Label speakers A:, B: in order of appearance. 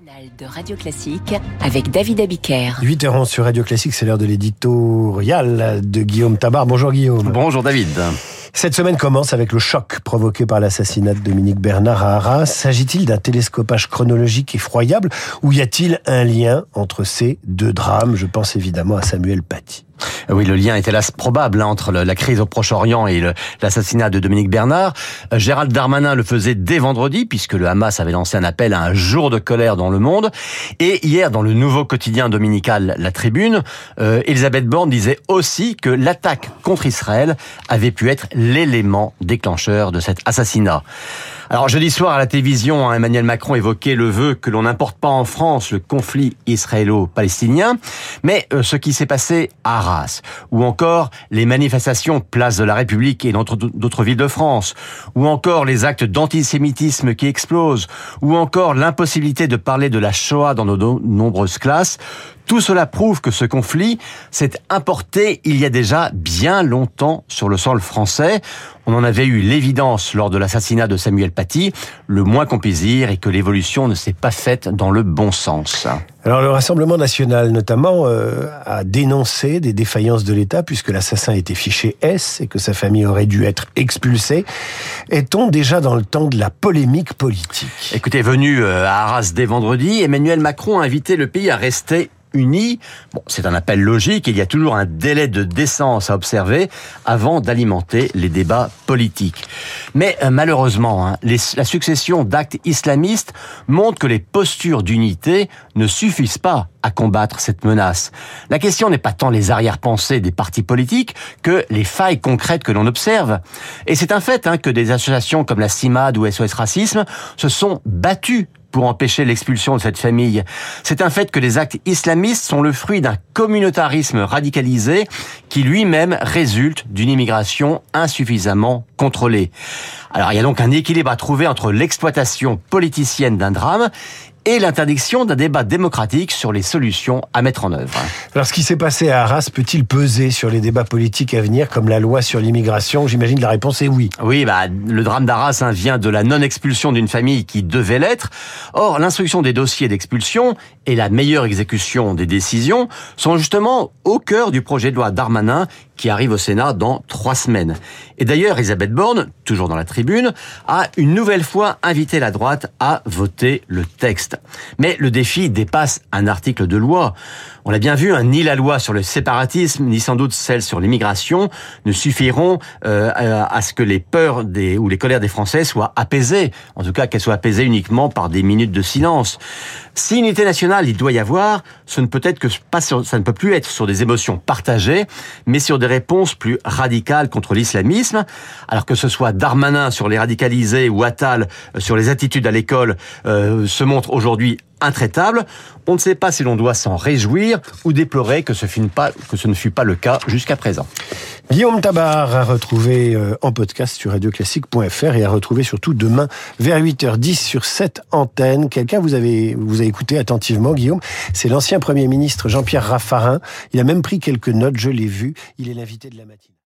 A: matinale de Radio Classique avec David Abiker.
B: 8h11 sur Radio Classique, c'est l'heure de l'éditorial de Guillaume Tabar. Bonjour Guillaume.
C: Bonjour David.
B: Cette semaine commence avec le choc provoqué par l'assassinat de Dominique Bernard à Arras. S'agit-il d'un télescopage chronologique effroyable ou y a-t-il un lien entre ces deux drames? Je pense évidemment à Samuel Paty.
C: Oui, le lien est hélas probable hein, entre la crise au Proche-Orient et l'assassinat de Dominique Bernard. Euh, Gérald Darmanin le faisait dès vendredi, puisque le Hamas avait lancé un appel à un jour de colère dans le monde. Et hier, dans le nouveau quotidien dominical La Tribune, euh, Elisabeth Borne disait aussi que l'attaque contre Israël avait pu être l'élément déclencheur de cet assassinat. Alors jeudi soir à la télévision, hein, Emmanuel Macron évoquait le vœu que l'on n'importe pas en France le conflit israélo-palestinien, mais euh, ce qui s'est passé à Arras, ou encore les manifestations place de la République et d'autres villes de France, ou encore les actes d'antisémitisme qui explosent, ou encore l'impossibilité de parler de la Shoah dans nos nombreuses classes, tout cela prouve que ce conflit s'est importé il y a déjà bien longtemps sur le sol français. On en avait eu l'évidence lors de l'assassinat de Samuel Paty. Le moins qu'on puisse dire est que l'évolution ne s'est pas faite dans le bon sens.
B: Alors le Rassemblement national notamment euh, a dénoncé des défaillances de l'État puisque l'assassin était fiché S et que sa famille aurait dû être expulsée. Est-on déjà dans le temps de la polémique politique?
C: Écoutez, venu euh, à Arras dès vendredi, Emmanuel Macron a invité le pays à rester unis. Bon, c'est un appel logique. Il y a toujours un délai de décence à observer avant d'alimenter les débats politiques. Mais euh, malheureusement, hein, la succession d'actes islamistes montre que les postures d'unité ne suffisent pas à combattre cette menace. La question n'est pas tant les arrière-pensées des partis politiques que les failles concrètes que l'on observe. Et c'est un fait hein, que des associations comme la CIMAD ou SOS Racisme se sont battues pour empêcher l'expulsion de cette famille. C'est un fait que les actes islamistes sont le fruit d'un communautarisme radicalisé qui lui-même résulte d'une immigration insuffisamment contrôlée. Alors il y a donc un équilibre à trouver entre l'exploitation politicienne d'un drame et l'interdiction d'un débat démocratique sur les solutions à mettre en œuvre.
B: Alors ce qui s'est passé à Arras peut-il peser sur les débats politiques à venir comme la loi sur l'immigration? J'imagine la réponse est oui.
C: Oui, bah, le drame d'Arras hein, vient de la non-expulsion d'une famille qui devait l'être. Or, l'instruction des dossiers d'expulsion et la meilleure exécution des décisions sont justement au cœur du projet de loi Darmanin qui arrive au Sénat dans trois semaines. Et d'ailleurs, Elisabeth Borne, toujours dans la tribune, a une nouvelle fois invité la droite à voter le texte. Mais le défi dépasse un article de loi. On l'a bien vu, hein, ni la loi sur le séparatisme, ni sans doute celle sur l'immigration ne suffiront euh, à ce que les peurs des, ou les colères des Français soient apaisées. En tout cas, qu'elles soient apaisées uniquement par des minutes de silence. Si unité nationale il doit y avoir, ce ne peut être que pas ça ne peut plus être sur des émotions partagées, mais sur des réponses plus radicales contre l'islamisme. Alors que ce soit Darmanin sur les radicalisés ou Attal euh, sur les attitudes à l'école euh, se montre aujourd'hui intraitable. On ne sait pas si l'on doit s'en réjouir ou déplorer que ce, ne fut pas le cas jusqu'à présent.
B: Guillaume Tabar a retrouvé euh, en podcast sur radioclassique.fr et a retrouvé surtout demain vers 8h10 sur cette antenne. Quelqu'un vous avez vous a écouté attentivement, Guillaume. C'est l'ancien Premier ministre Jean-Pierre Raffarin. Il a même pris quelques notes, je l'ai vu. Il est l'invité de la matinée.